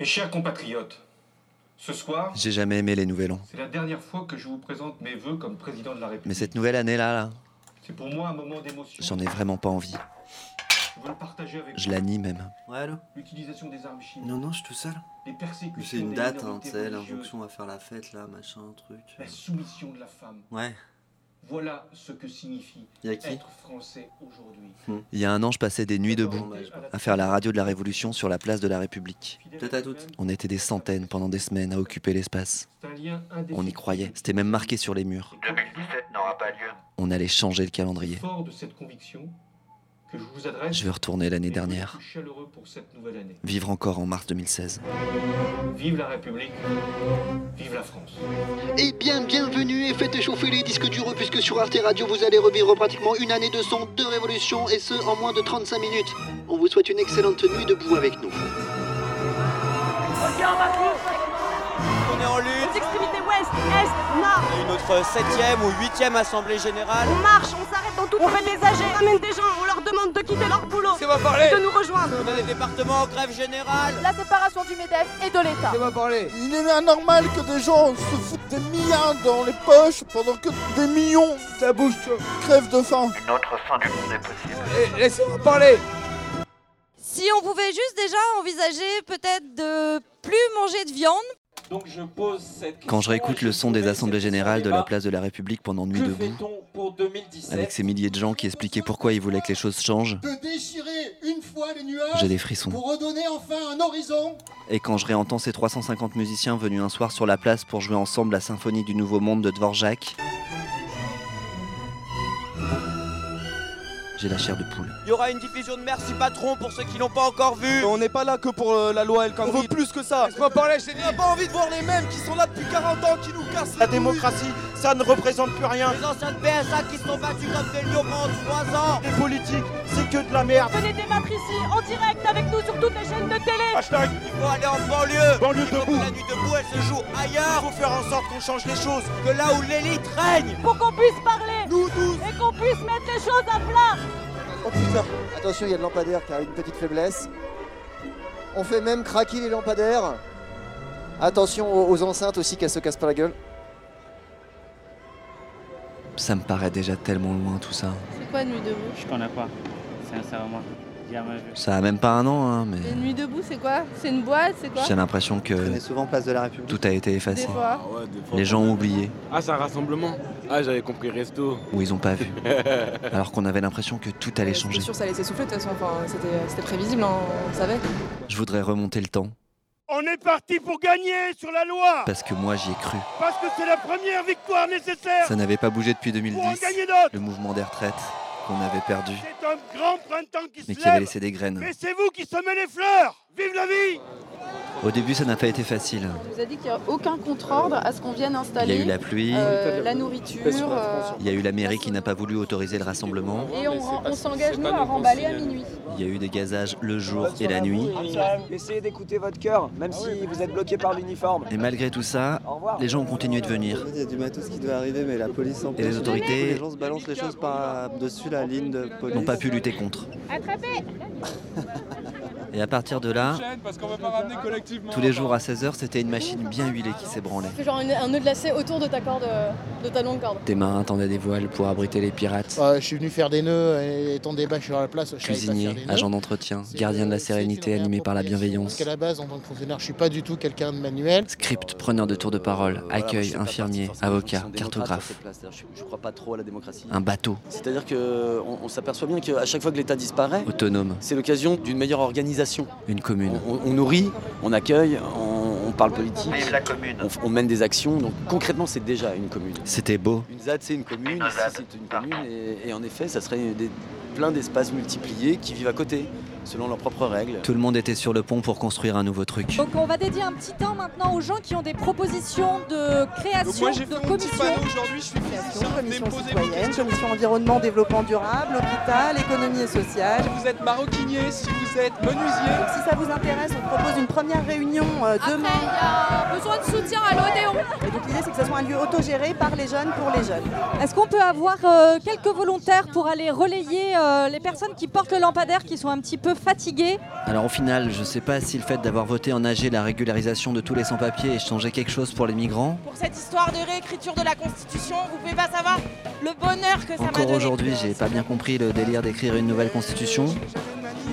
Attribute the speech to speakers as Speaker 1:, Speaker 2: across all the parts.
Speaker 1: Mes chers compatriotes, ce soir,
Speaker 2: J'ai jamais aimé les nouvel an.
Speaker 1: c'est la dernière fois que je vous présente mes vœux comme président de la République.
Speaker 2: Mais cette nouvelle année-là, là,
Speaker 1: C'est pour moi un moment d'émotion.
Speaker 2: j'en ai vraiment pas envie.
Speaker 1: Je veux le partager avec
Speaker 2: Je
Speaker 1: vous.
Speaker 2: la nie même.
Speaker 3: Ouais, allô
Speaker 1: L'utilisation des armes chimiques,
Speaker 3: Non, non, je suis tout seul.
Speaker 1: les persécutions
Speaker 3: C'est une date, hein, tu sais, l'injonction à faire la fête, là, machin, truc.
Speaker 1: la soumission de la femme.
Speaker 3: Ouais,
Speaker 1: Voilà ce que signifie être français aujourd'hui.
Speaker 2: Il y a un an, je passais des nuits debout à faire la radio de la Révolution sur la place de la République.
Speaker 3: À toutes.
Speaker 2: On était des centaines pendant des semaines à occuper l'espace.
Speaker 1: C'est un lien
Speaker 2: On y croyait. C'était même marqué sur les murs.
Speaker 4: 2017 n'aura pas lieu.
Speaker 2: On allait changer le calendrier.
Speaker 1: Fort de cette conviction que je vous adresse.
Speaker 2: Je veux retourner l'année dernière.
Speaker 1: plus chaleureux pour cette nouvelle année.
Speaker 2: Vivre encore en mars 2016.
Speaker 1: Vive la République, vive la France.
Speaker 5: Eh bien, bienvenue et faites chauffer les disques durs puisque sur Arte Radio vous allez revivre pratiquement une année de son, de révolution et ce en moins de 35 minutes. On vous souhaite une excellente nuit debout avec nous.
Speaker 6: Est, eu notre septième ou huitième assemblée générale.
Speaker 7: On marche, on s'arrête dans tout. On fait des âgés, on amène des gens, on leur demande de quitter leur boulot,
Speaker 6: C'est pas parler
Speaker 7: de nous rejoindre.
Speaker 6: On a des départements en grève générale.
Speaker 7: La séparation du MEDEF et de l'État.
Speaker 6: pas parler
Speaker 8: Il est anormal que des gens se foutent des milliards dans les poches pendant que des millions
Speaker 6: Ta bouche,
Speaker 8: crèvent de faim.
Speaker 4: Une autre fin du monde est possible.
Speaker 6: Eh, laissez-moi parler
Speaker 9: Si on pouvait juste déjà envisager peut-être de plus manger de viande.
Speaker 10: Donc je pose cette
Speaker 2: Quand je réécoute le son des assemblées générales de la place de la République pendant Nuit debout,
Speaker 10: pour 2017
Speaker 2: avec ces milliers de gens qui expliquaient pourquoi ils voulaient que les choses changent,
Speaker 8: De déchirer une fois les nuages
Speaker 2: j'ai des frissons.
Speaker 8: pour redonner enfin un horizon.
Speaker 2: Et quand je réentends ces 350 musiciens venus un soir sur la place pour jouer ensemble la symphonie du Nouveau Monde de Dvorak, j'ai la chair de poule.
Speaker 6: Il y aura une diffusion de Merci Patron pour ceux qui l'ont pas encore vu. On n'est pas là que pour euh, la loi El Khomri. On veut plus que ça. Laisse-moi parler, je. On n'a pas envie de voir les mêmes qui sont là depuis 40 ans, qui nous cassent La démocratie, ça ne représente plus rien. Les anciens de PSA qui se sont battus comme des lions pendant 3 ans. Les politiques, c'est que de la merde.
Speaker 7: Venez débattre ici, en direct, avec nous sur toutes les chaînes de télé.
Speaker 6: Hashtag, il faut aller en banlieue. Banlieue debout. La nuit debout, elle se joue ailleurs. Il faut faire en sorte qu'on change les choses. Que là où l'élite règne.
Speaker 7: Pour qu'on puisse parler
Speaker 6: Nous tous.
Speaker 7: et qu'on puisse mettre les choses à plat.
Speaker 8: Oh putain, attention, il y a le lampadaire qui a une petite faiblesse. On fait même craquer les lampadaires. Attention aux, aux enceintes aussi qu'elles se cassent pas la gueule.
Speaker 2: Ça me paraît déjà tellement loin tout ça.
Speaker 9: C'est quoi Nuit debout?
Speaker 10: Je connais pas, sincèrement. Jamais vu.
Speaker 2: Ça a même pas un an, hein, mais
Speaker 9: Nuit debout, c'est quoi? C'est une boîte, c'est quoi?
Speaker 2: J'ai l'impression que
Speaker 3: On est souvent place de la République.
Speaker 2: tout a été
Speaker 9: Des
Speaker 2: effacé.
Speaker 9: fois.
Speaker 2: Les gens ont oublié,
Speaker 10: Ah, c'est un rassemblement Ah, j'avais compris resto.
Speaker 2: ou ils ont pas vu. Alors qu'on avait l'impression que tout allait changer.
Speaker 7: sûr, ça laissait souffler de toute façon. Enfin, c'était prévisible, on savait.
Speaker 2: Je voudrais remonter le temps,
Speaker 6: On est parti pour gagner sur la loi.
Speaker 2: parce que moi j'y ai cru.
Speaker 6: Parce que c'est la première victoire nécessaire
Speaker 2: Ça n'avait pas bougé depuis 2010,
Speaker 6: d'autres.
Speaker 2: le mouvement des retraites qu'on avait perdu,
Speaker 6: C'est un grand printemps qui
Speaker 2: mais qui avait laissé des graines.
Speaker 6: Mais c'est vous qui semez les fleurs Vive la vie
Speaker 2: Au début ça n'a pas été facile.
Speaker 7: On nous a dit qu'il n'y a aucun contre-ordre à ce qu'on vienne
Speaker 2: Il y
Speaker 7: installer
Speaker 2: a eu la pluie,
Speaker 7: euh, la nourriture. euh,
Speaker 2: il y a eu la mairie qui n'a pas voulu autoriser le rassemblement,
Speaker 7: et on, on s'engage, nous, à remballer à minuit.
Speaker 2: il y a eu des gazages le jour et la nuit.
Speaker 6: Essayez d'écouter votre cœur, même si vous êtes bloqué par l'uniforme.
Speaker 2: Et malgré tout ça, les gens ont continué de venir.
Speaker 3: Il y a du matos qui doit arriver, mais la police en
Speaker 2: Et les autorités
Speaker 3: Les gens se balancent les choses par-dessus la ligne de police.
Speaker 2: n'ont pas pu lutter contre. Et à partir de là, tous les jours à 16h, c'était une machine bien huilée qui s'ébranlait.
Speaker 7: Fais genre un nœud de lacet autour de ta corde, de ta longue corde.
Speaker 2: Tes mains tendaient des voiles pour abriter les pirates.
Speaker 8: je suis venu faire des nœuds et ton débat sur la place.
Speaker 2: Cuisiniers, agents d'entretien, gardiens de la sérénité animés par la bienveillance.
Speaker 8: Parce qu'à la base, en tant que fonctionnaire, je suis pas du tout quelqu'un de manuel.
Speaker 2: Script, preneur de tour de parole, accueil, infirmier, avocat, cartographe.
Speaker 3: Je, crois pas trop à la démocratie.
Speaker 2: Un bateau,
Speaker 3: C'est-à-dire que on, on s'aperçoit bien qu'à chaque fois que l'État disparaît,
Speaker 2: autonome,
Speaker 3: c'est l'occasion d'une meilleure organisation.
Speaker 2: Une commune.
Speaker 3: On, on- on nourrit, on accueille, on, on parle politique,
Speaker 4: Vive la commune.
Speaker 3: on, mène des actions. Donc concrètement, c'est déjà une commune.
Speaker 2: C'était beau.
Speaker 3: Une ZAD, c'est une commune,
Speaker 4: Une
Speaker 3: ici,
Speaker 4: ZAD,
Speaker 3: c'est une
Speaker 4: partout.
Speaker 3: commune, et, et en effet, ça serait des- plein d'espaces multipliés qui vivent à côté, selon leurs propres règles.
Speaker 2: Tout le monde était sur le pont pour construire un nouveau truc.
Speaker 9: Donc on va dédier un petit temps maintenant aux gens qui ont des propositions de création de commissions.
Speaker 10: aujourd'hui, je suis
Speaker 7: Création, commission citoyenne, commission environnement, développement durable, hôpital, économie et sociale.
Speaker 10: Vous êtes maroquinier, si vous êtes menuisier.
Speaker 7: Donc si ça vous intéresse, on propose une première réunion euh, demain.
Speaker 9: il y a besoin de soutien à l'Odéon.
Speaker 7: Et donc l'idée c'est que ce soit un lieu autogéré par les jeunes pour les jeunes.
Speaker 9: Est-ce qu'on peut avoir euh, quelques volontaires pour aller relayer euh, les personnes qui portent le lampadaire, qui sont un petit peu peu fatigué.
Speaker 2: Alors au final, je sais pas si le fait d'avoir voté en AG la régularisation de tous les sans-papiers ait changé quelque chose pour les migrants.
Speaker 11: Pour cette histoire de réécriture de la Constitution, vous pouvez pas savoir le bonheur que ça m'a
Speaker 2: Encore
Speaker 11: donné.
Speaker 2: aujourd'hui, j'ai pas bien compris le délire d'écrire une nouvelle constitution.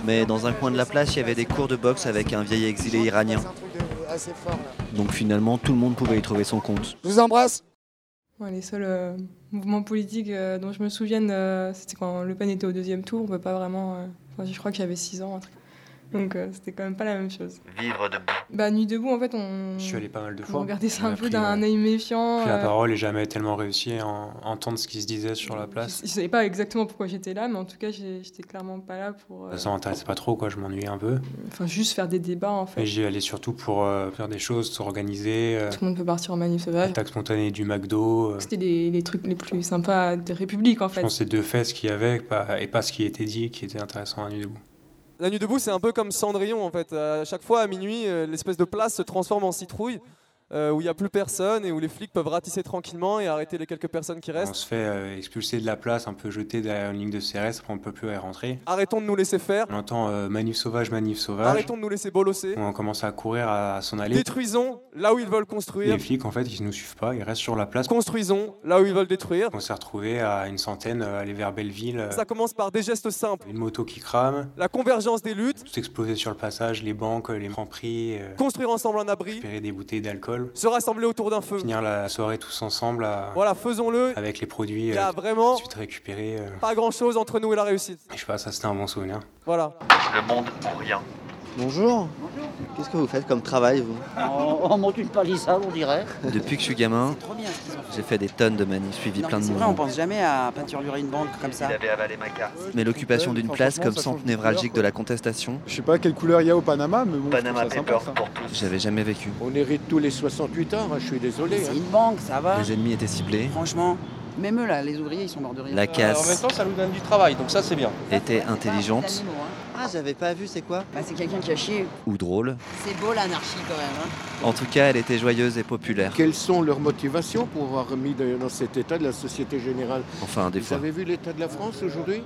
Speaker 2: Mais dans un coin de la place, il y avait des cours de boxe avec un vieil exilé iranien. Donc finalement, tout le monde pouvait y trouver son compte.
Speaker 8: Je vous embrasse.
Speaker 12: Ouais, les seuls euh, mouvements politiques euh, dont je me souvienne, euh, c'était quand Le Pen était au deuxième tour. On peut pas vraiment. Je crois que j'avais 6 ans. un truc. Donc euh, c'était quand même pas la même chose.
Speaker 4: Vivre debout.
Speaker 12: Bah, Nuit debout, en fait, on.
Speaker 13: Je suis allé pas mal de
Speaker 12: on
Speaker 13: fois.
Speaker 12: regardait ça
Speaker 13: On
Speaker 12: un peu d'un
Speaker 13: euh,
Speaker 12: œil méfiant.
Speaker 13: pris la
Speaker 12: euh,
Speaker 13: parole et jamais tellement réussi à en- entendre ce qui se disait sur la place.
Speaker 12: Je savais pas exactement pourquoi j'étais là, mais en tout cas, j'étais clairement pas là pour. euh,
Speaker 13: Ça m'intéressait pas trop, quoi. Je m'ennuyais un peu.
Speaker 12: Enfin, juste faire des débats, en fait.
Speaker 13: Et j'y allais surtout pour euh, faire des choses, s'organiser. euh,
Speaker 12: Tout le monde peut partir en manif sauvage.
Speaker 13: Attaque spontanée du McDo. euh,
Speaker 12: C'était les, les trucs les plus sympas de République, en
Speaker 13: Je
Speaker 12: fait.
Speaker 13: pense que c'est deux faits ce qu'il y avait pas- et pas ce qui était dit qui était intéressant à Nuit debout.
Speaker 6: La nuit debout, c'est un peu comme Cendrillon en fait. À chaque fois à minuit, euh, l'espèce de place se transforme en citrouille. Euh, où il n'y a plus personne et où les flics peuvent ratisser tranquillement et arrêter les quelques personnes qui
Speaker 13: On
Speaker 6: restent.
Speaker 13: se fait euh, expulser de la place, un peu jeté derrière une ligne de CRS, après on peut plus y rentrer.
Speaker 6: Arrêtons de nous laisser faire.
Speaker 13: On entend euh, manif sauvage, manif sauvage.
Speaker 6: Arrêtons de nous laisser bolosser.
Speaker 13: On commence à courir à, s'en aller.
Speaker 6: Détruisons là où ils veulent construire.
Speaker 13: Les flics, en fait, ils nous suivent pas, ils restent sur la place.
Speaker 6: Construisons là où ils veulent détruire.
Speaker 13: On s'est retrouvé à une centaine, euh, aller vers Belleville.
Speaker 6: Ça commence par des gestes simples.
Speaker 13: Une moto qui crame,
Speaker 6: La convergence des luttes.
Speaker 13: tout explosé sur le passage, les banques, les francs prix,
Speaker 6: Construire ensemble un abri.
Speaker 13: récupérer des bouteilles d'alcool.
Speaker 6: Se rassembler autour d'un feu.
Speaker 13: Finir la soirée tous ensemble à-
Speaker 6: Voilà, faisons-le.
Speaker 13: avec les produits
Speaker 6: Il y a
Speaker 13: euh,
Speaker 6: vraiment
Speaker 13: ensuite récupérés. euh.
Speaker 6: pas grand chose entre nous et la réussite.
Speaker 13: Et je sais pas, ça c'était un bon souvenir.
Speaker 6: Voilà.
Speaker 4: Le monde ou rien.
Speaker 2: Bonjour. Qu'est-ce que vous faites comme travail, vous
Speaker 14: On, monte une palissade, on dirait.
Speaker 2: Depuis que je suis gamin, j'ai fait des tonnes de manifs, suivi
Speaker 14: Non,
Speaker 2: plein de
Speaker 14: C'est vrai, on pense jamais à peinturer une banque comme ça.
Speaker 4: Il avait avalé ma carte.
Speaker 2: Mais l'occupation d'une place comme centre névralgique de
Speaker 15: la
Speaker 2: contestation,
Speaker 15: Je sais pas quelle couleur il y a au Panama, mais bon,
Speaker 4: Panama
Speaker 15: ça.
Speaker 4: pour tous.
Speaker 2: j'avais jamais vécu.
Speaker 16: On hérite tous les 68 heures, hein, je suis désolé.
Speaker 14: C'est
Speaker 16: hein.
Speaker 14: une banque, ça va.
Speaker 2: Les ennemis étaient ciblés,
Speaker 14: Franchement, même eux là, les ouvriers, ils sont morts de rire.
Speaker 2: la
Speaker 17: En même
Speaker 2: casse
Speaker 17: temps, ça nous donne du travail, donc ça c'est bien.
Speaker 2: était intelligente Ah, j'avais pas vu, c'est quoi?
Speaker 14: Bah, c'est quelqu'un qui a chié.
Speaker 2: ou drôle.
Speaker 14: C'est beau l'anarchie quand même. Hein.
Speaker 2: En tout cas, elle était joyeuse et populaire.
Speaker 16: Quelles sont leurs motivations pour avoir remis de- dans cet état de la Société Générale?
Speaker 2: Enfin, des
Speaker 16: Vous
Speaker 2: fois.
Speaker 16: avez vu l'état de la France aujourd'hui?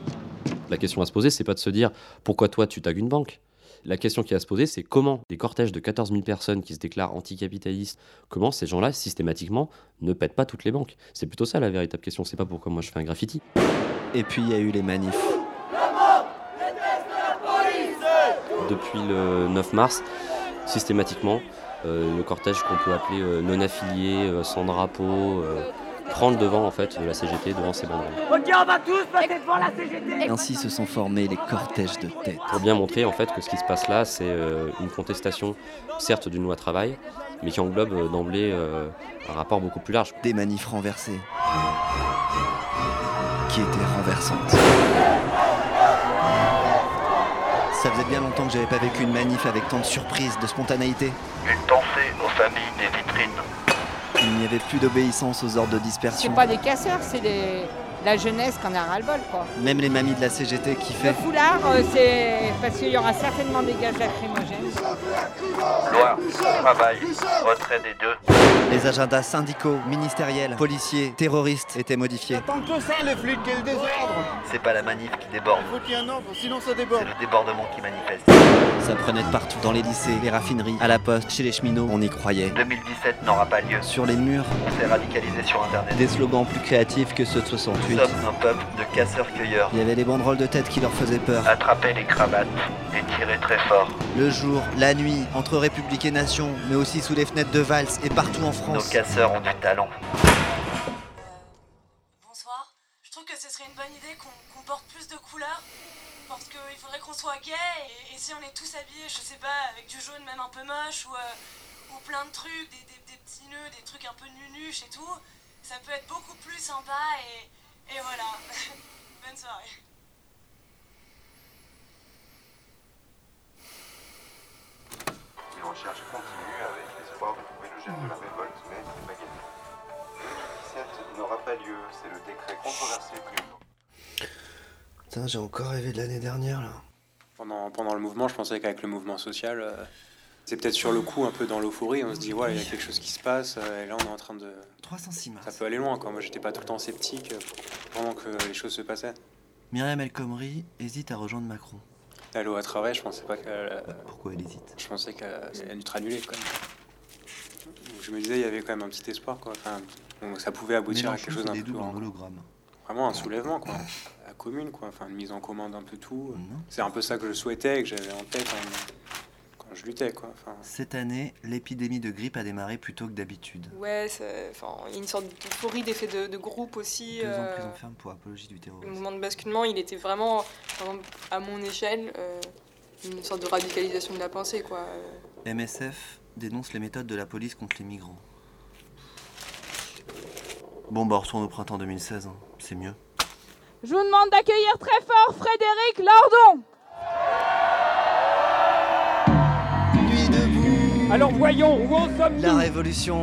Speaker 18: La question à se poser, c'est pas de se dire pourquoi toi tu tagues une banque? La question qui est à se poser, c'est comment des cortèges de 14 000 personnes qui se déclarent anticapitalistes, comment ces gens-là, systématiquement, ne pètent pas toutes les banques? C'est plutôt ça la véritable question, c'est pas pourquoi moi je fais un graffiti.
Speaker 2: Et puis, il y a eu les manifs.
Speaker 18: Depuis le 9 mars, systématiquement, euh, le cortège qu'on peut appeler euh, non affilié, euh, sans drapeau, euh, prend le devant en fait de la CGT devant ses banderoles.
Speaker 11: Ok, on va tous passer devant la CGT.
Speaker 2: Ainsi se sont formés les cortèges de tête.
Speaker 18: Pour bien montrer en fait que ce qui se passe là, c'est euh, une contestation, certes d'une loi travail, mais qui englobe euh, d'emblée euh, un rapport beaucoup plus large.
Speaker 2: Des manifs renversés. Qui étaient renversantes. Ça faisait bien longtemps que j'avais pas vécu une manif avec tant de surprise, de spontanéité.
Speaker 4: Une pensée aux familles des vitrines.
Speaker 2: Il n'y avait plus d'obéissance aux ordres de
Speaker 19: C'est
Speaker 2: dispersion.
Speaker 19: pas des casseurs, c'est des... la jeunesse qui en a ras-le-bol, quoi.
Speaker 2: Même les mamies de la CGT
Speaker 19: Le
Speaker 2: kiffaient.
Speaker 19: foulard, euh, c'est parce qu'il y aura certainement des gaz lacrymogènes.
Speaker 4: Loi, travail, retrait des deux.
Speaker 2: Les agendas syndicaux, ministériels, policiers, terroristes étaient modifiés.
Speaker 20: Tant que ça, les flics, quel désordre
Speaker 4: C'est pas la manif qui déborde,
Speaker 20: Faut qu'il y ait un ordre, sinon ça
Speaker 4: c'est
Speaker 20: déborde.
Speaker 4: le débordement qui manifeste.
Speaker 2: Ça prenait de partout, dans les lycées, les raffineries, à la poste, chez les cheminots, on y croyait.
Speaker 4: 2017 n'aura pas lieu.
Speaker 2: Sur les murs,
Speaker 4: On s'est radicalisé sur internet.
Speaker 2: des slogans plus créatifs que ceux de 68.
Speaker 4: Nous sommes un peuple de casseurs-cueilleurs.
Speaker 2: Il y avait les banderoles de tête qui leur faisaient peur.
Speaker 4: Attraper les cravates et tirer très fort.
Speaker 2: Le jour, la nuit, entre République et Nation, mais aussi sous les fenêtres de Valls et partout en
Speaker 4: Nos
Speaker 2: France.
Speaker 4: casseurs ont du talent.
Speaker 11: Bonsoir. Je trouve que ce serait une bonne idée qu'on porte plus de couleurs. Parce qu'il faudrait qu'on soit gay et, et si on est tous habillés, je sais pas, avec du jaune même un peu moche ou, euh, ou plein de trucs, des, des- des petits nœuds, des trucs un peu nunuches et tout, ça peut être beaucoup plus sympa et, et voilà. bonne soirée.
Speaker 21: Les recherches continuent avec l'espoir de trouver le gène de la révolte, mais c'est pas gagné. Le 2017 n'aura pas lieu, c'est le décret controversé plus
Speaker 2: Putain, j'ai encore rêvé de l'année dernière là.
Speaker 13: Pendant, pendant le mouvement, je pensais qu'avec le mouvement social, euh, c'est peut-être sur le coup, un peu dans l'euphorie, on se dit, ouais, il y a quelque chose qui se passe, euh, et là on est en train de.
Speaker 2: 306 mars.
Speaker 13: Ça peut aller loin, quoi. Moi j'étais pas tout le temps sceptique, euh, pendant que les choses se passaient.
Speaker 2: Myriam El Khomri hésite à rejoindre Macron.
Speaker 13: La loi travail, je pensais pas qu'elle.
Speaker 2: Pourquoi elle hésite?
Speaker 13: Je pensais qu'elle allait être annulée quand même. Je me disais, il y avait quand même un petit espoir, quoi. Enfin, donc, ça pouvait aboutir à quelque chose d'un peu plus grand.
Speaker 2: hologramme.
Speaker 13: Vraiment un soulèvement, quoi. La commune, quoi. Enfin, une mise en commun d'un peu tout. C'est un peu ça que je souhaitais et que j'avais en tête hein, je luttais, quoi. Enfin,
Speaker 2: Cette année, l'épidémie de grippe a démarré plus tôt que d'habitude.
Speaker 12: Ouais, il y a une sorte d'euphorie d'effet de, de groupe aussi.
Speaker 2: Deux ans de
Speaker 12: euh,
Speaker 2: prison ferme pour apologie du terrorisme.
Speaker 12: le mouvement de basculement, il était vraiment, à mon échelle, euh, une sorte de radicalisation de la pensée, quoi. Euh,
Speaker 2: MSF dénonce les méthodes de la police contre les migrants. Bon, bah, on retourne au printemps 2016, hein. c'est mieux.
Speaker 22: Je vous demande d'accueillir très fort Frédéric Lordon.
Speaker 23: Alors voyons, où en sommes-nous
Speaker 2: La révolution,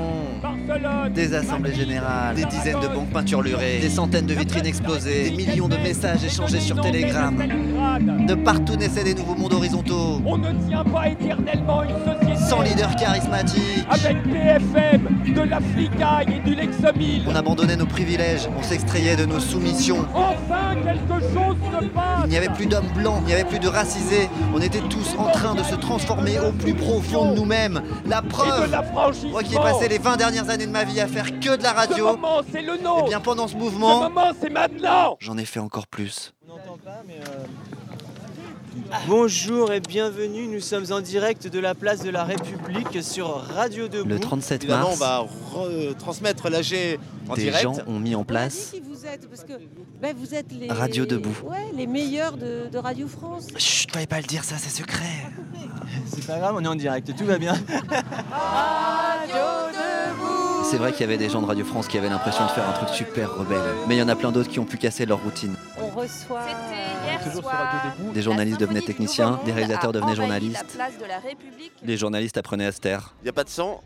Speaker 2: des assemblées générales, des dizaines de banques peinturlurées, des centaines de vitrines explosées, des millions de messages échangés sur Telegram. De partout naissaient des nouveaux mondes horizontaux.
Speaker 23: On ne tient pas éternellement une société
Speaker 2: Sans leader charismatique.
Speaker 23: avec BFM, de la flicaille et du Lexomil.
Speaker 2: On abandonnait nos privilèges, on s'extrayait de nos soumissions.
Speaker 23: Enfin, quelque chose se passe.
Speaker 2: Il n'y avait plus d'hommes blancs, il n'y avait plus de racisés. On était tous en train de se transformer au plus profond de nous-mêmes. La preuve,
Speaker 23: Et de
Speaker 2: moi qui ai passé les 20 dernières années de ma vie à faire que de la
Speaker 23: Ce
Speaker 2: radio,
Speaker 23: moment, c'est le nôtre.
Speaker 2: et bien pendant ce
Speaker 23: Ce
Speaker 2: mouvement,
Speaker 23: moment, c'est maintenant.
Speaker 2: j'en ai fait encore plus.
Speaker 24: Bonjour et bienvenue, nous sommes en direct de la place de la République sur Radio Debout.
Speaker 2: Le 37
Speaker 24: Évidemment,
Speaker 2: mars,
Speaker 24: on va retransmettre l'AG en
Speaker 2: des
Speaker 24: direct.
Speaker 2: gens ont mis en place
Speaker 25: qui vous êtes Parce que ben, vous êtes les.
Speaker 2: Radio Debout.
Speaker 25: Ouais, les meilleurs de, de Radio France.
Speaker 2: Chut, fallait pas le dire, ça c'est secret.
Speaker 24: C'est pas grave, on est en direct, tout va bien.
Speaker 2: C'est vrai qu'il y avait des gens de Radio France qui avaient l'impression de faire un truc super rebelle. Mais il y en a plein d'autres qui ont pu casser leur routine.
Speaker 25: On reçoit.
Speaker 22: Hier soir.
Speaker 2: Des journalistes devenaient techniciens, des réalisateurs devenaient
Speaker 22: La
Speaker 2: journalistes,
Speaker 22: de la
Speaker 2: les journalistes apprenaient à se taire.
Speaker 24: Il n'y a pas de son,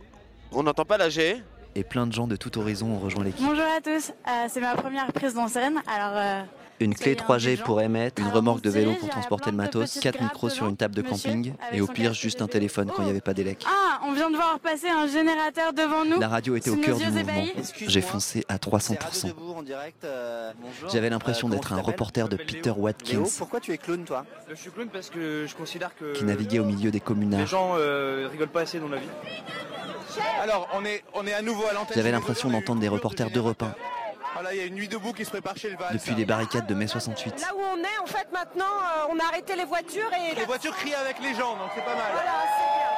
Speaker 24: on n'entend pas l'AG.
Speaker 2: Et plein de gens de tout horizon ont rejoint l'équipe.
Speaker 26: Bonjour à tous, Euh, c'est ma première prise en scène. Alors, euh,
Speaker 2: Une clé 3G pour émettre, une remorque de vélo pour transporter le matos,
Speaker 26: petites
Speaker 2: 4
Speaker 26: grappes
Speaker 2: micros sur une table de camping et au pire juste un téléphone quand il n'y avait pas d'élec.
Speaker 26: ah, on vient de voir passer un générateur devant nous.
Speaker 2: La radio était au cœur du mouvement. J'ai foncé à 300%. J'avais l'impression d'être un reporter de Peter Watkins
Speaker 24: pourquoi tu es clown toi Je suis clown parce que je considère que
Speaker 2: qui naviguait au milieu des
Speaker 24: les
Speaker 2: communards.
Speaker 24: gens euh, rigolent pas assez dans la vie.
Speaker 20: Alors, on est, on est à nouveau à l'antenne.
Speaker 2: J'avais l'impression d'entendre des reporters d'Europe 1
Speaker 20: Voilà, il y a une nuit debout qui se prépare chez le Val.
Speaker 2: depuis les barricades de mai 68.
Speaker 22: Là où on est, en fait, maintenant, euh, on a arrêté les voitures et.
Speaker 20: Les voitures crient avec les gens, donc c'est pas mal.
Speaker 22: Voilà, c'est bien.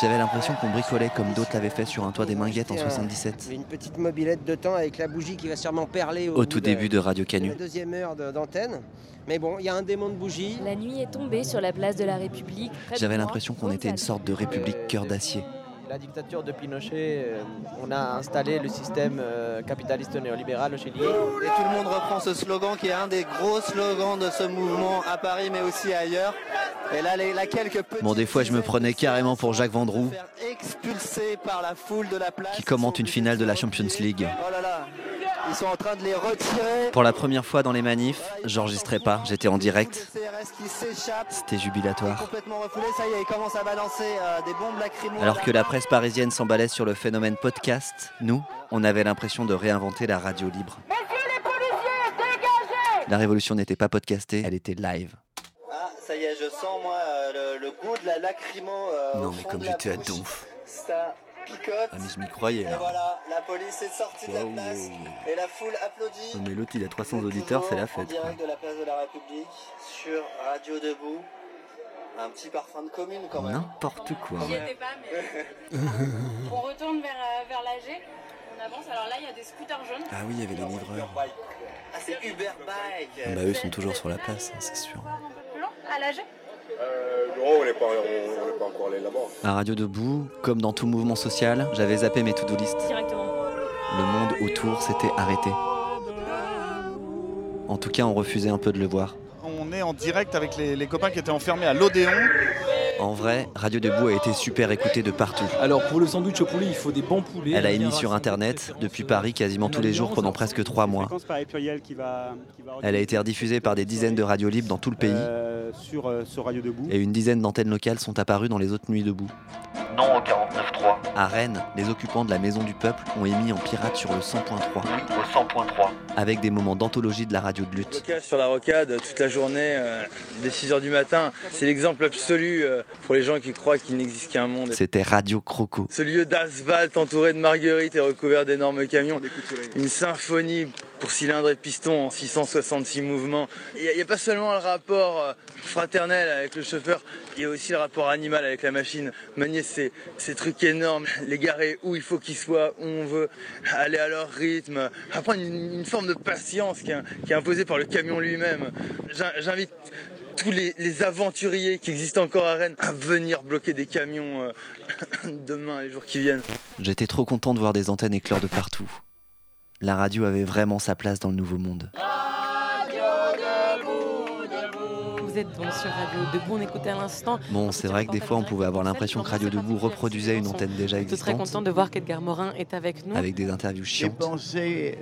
Speaker 2: J'avais l'impression qu'on bricolait comme d'autres l'avaient fait sur un toit des Minguettes en
Speaker 27: Tiens,
Speaker 2: 77.
Speaker 27: Une petite mobilette de temps avec la bougie qui va sûrement perler au,
Speaker 2: tout début de Radio Canu.
Speaker 27: La deuxième heure d'antenne. Mais bon, il y a un démon de bougie.
Speaker 28: La nuit est tombée sur la place de la République.
Speaker 2: J'avais l'impression qu'on était une sorte de république cœur d'acier.
Speaker 24: La dictature de Pinochet, euh, on a installé le système euh, capitaliste néolibéral au Chili.
Speaker 3: Et tout le monde reprend ce slogan qui est un des gros slogans de ce mouvement à Paris mais aussi ailleurs. Et là, les, là quelques petits
Speaker 2: Bon, des fois, je me prenais carrément pour Jacques Vendroux,
Speaker 3: expulsés par la foule de la place.
Speaker 2: qui commente une finale de la Champions League.
Speaker 3: Oh là là, ils sont en train de les retirer.
Speaker 2: Pour la première fois dans les manifs, j'enregistrais pas, j'étais en direct. C'était jubilatoire.
Speaker 3: Euh.
Speaker 2: Alors que la presse parisienne s'emballait sur le phénomène podcast, nous, on avait l'impression de réinventer la radio libre.
Speaker 22: Messieurs les policiers, dégagez
Speaker 2: La révolution n'était pas podcastée, elle était live.
Speaker 3: Ah, ça y est, je sens moi euh, le, le goût de la lacrymo. euh,
Speaker 2: Non mais comme j'étais à donf.
Speaker 3: Ça picote.
Speaker 2: Ah mais je m'y croyais
Speaker 3: Et
Speaker 2: là.
Speaker 3: voilà, la police est sortie de la place et la foule applaudit.
Speaker 2: Non, mais l'autre il a 300 auditeurs, c'est la
Speaker 3: En
Speaker 2: fête. quoi.
Speaker 3: direct de la place de la République sur Radio Debout. Un petit parfum de commune quand même.
Speaker 2: N'importe quoi.
Speaker 26: J'y étais pas, mais. on retourne vers, euh, vers l'AG. On avance. Alors là, il y a des scooters jaunes.
Speaker 2: Ah oui, il y avait les livreurs.
Speaker 3: Ah, c'est Uber Bike.
Speaker 2: Ah bah eux sont toujours sur la place, hein, c'est sûr.
Speaker 26: Plus long, à l'AG
Speaker 21: Euh, non, on n'est pas, on, on n'est pas encore allé là-bas.
Speaker 2: À Radio Debout, comme dans tout mouvement social, j'avais zappé mes to-do list.
Speaker 28: Directement.
Speaker 2: Le monde autour s'était arrêté. En tout cas, on refusait un peu de le voir.
Speaker 29: On est en direct avec les, les copains qui étaient enfermés à l'Odéon.
Speaker 2: En vrai, Radio Debout a été super écoutée de partout.
Speaker 30: Alors pour le sandwich au poulet, il faut des bons poulets.
Speaker 2: Elle a émis sur Internet, depuis Paris, quasiment tous les jours pendant presque trois mois. Elle a été rediffusée par des dizaines de radios libres dans tout le pays.
Speaker 31: sur, euh, Radio Debout.
Speaker 2: Et une dizaine d'antennes locales sont apparues dans les autres nuits debout.
Speaker 4: Non au 49.3.
Speaker 2: À Rennes, les occupants de la Maison du Peuple ont émis en pirate sur le 100.3.
Speaker 4: Oui au 100.3.
Speaker 2: Avec des moments d'anthologie de la radio de lutte.
Speaker 32: Sur la rocade toute la journée, euh, dès 6h du matin. C'est l'exemple absolu euh, pour les gens qui croient qu'il n'existe qu'un monde.
Speaker 2: C'était Radio Croco.
Speaker 32: Ce lieu d'asphalte entouré de marguerites et recouvert d'énormes camions. Une symphonie pour cylindres et pistons en 666 mouvements. Il n'y a, a, pas seulement le rapport euh, fraternel avec le chauffeur, il y a aussi le rapport animal avec la machine. Manier ces, trucs énormes, les garer où il faut qu'ils soient, où on veut, aller à leur rythme, apprendre une, une forme de patience qui est, imposée par le camion lui-même. J'invite tous les, les, aventuriers qui existent encore à Rennes à venir bloquer des camions euh, demain, les jours qui viennent.
Speaker 2: J'étais trop content de voir des antennes éclore de partout. La radio avait vraiment sa place dans le nouveau monde.
Speaker 33: Vous êtes donc sur Radio Debout, on écoutait à l'instant.
Speaker 2: Bon, c'est vrai que des fois on pouvait avoir l'impression que Radio Debout reproduisait une antenne déjà
Speaker 33: Je suis très
Speaker 2: existante.
Speaker 33: content de voir qu'Edgar Morin est avec nous.
Speaker 2: Avec des interviews
Speaker 34: Des
Speaker 2: chiantes
Speaker 34: pensées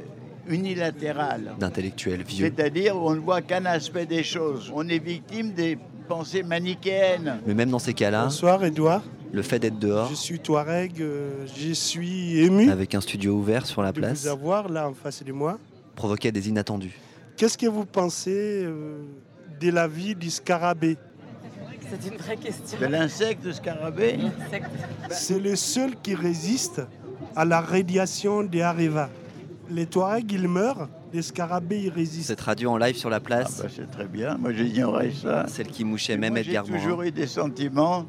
Speaker 34: unilatérales.
Speaker 2: d'intellectuels vieux.
Speaker 34: C'est-à-dire on ne voit qu'un aspect des choses. On est victime des pensées manichéennes.
Speaker 2: Mais même dans ces cas-là,
Speaker 35: Bonsoir Edouard,
Speaker 2: le fait d'être dehors,
Speaker 35: je suis Touareg, euh, je suis ému
Speaker 2: avec un studio ouvert sur la
Speaker 35: de
Speaker 2: place,
Speaker 35: vous avoir là en face de moi.
Speaker 2: provoquait des inattendus.
Speaker 35: Qu'est-ce que vous pensez euh, de la vie du scarabée
Speaker 33: C'est une vraie question.
Speaker 34: De l'insecte scarabée.
Speaker 35: C'est le seul qui résiste à la radiation des Areva. Les Touaregs, ils meurent, les scarabées, ils résistent.
Speaker 2: Cette radio en live sur la
Speaker 34: Ah
Speaker 2: place,
Speaker 34: bah, c'est très bien, moi j'ignorais ça.
Speaker 2: celle qui mouchait même
Speaker 34: Moi, J'ai
Speaker 2: Edgar
Speaker 34: toujours eu des sentiments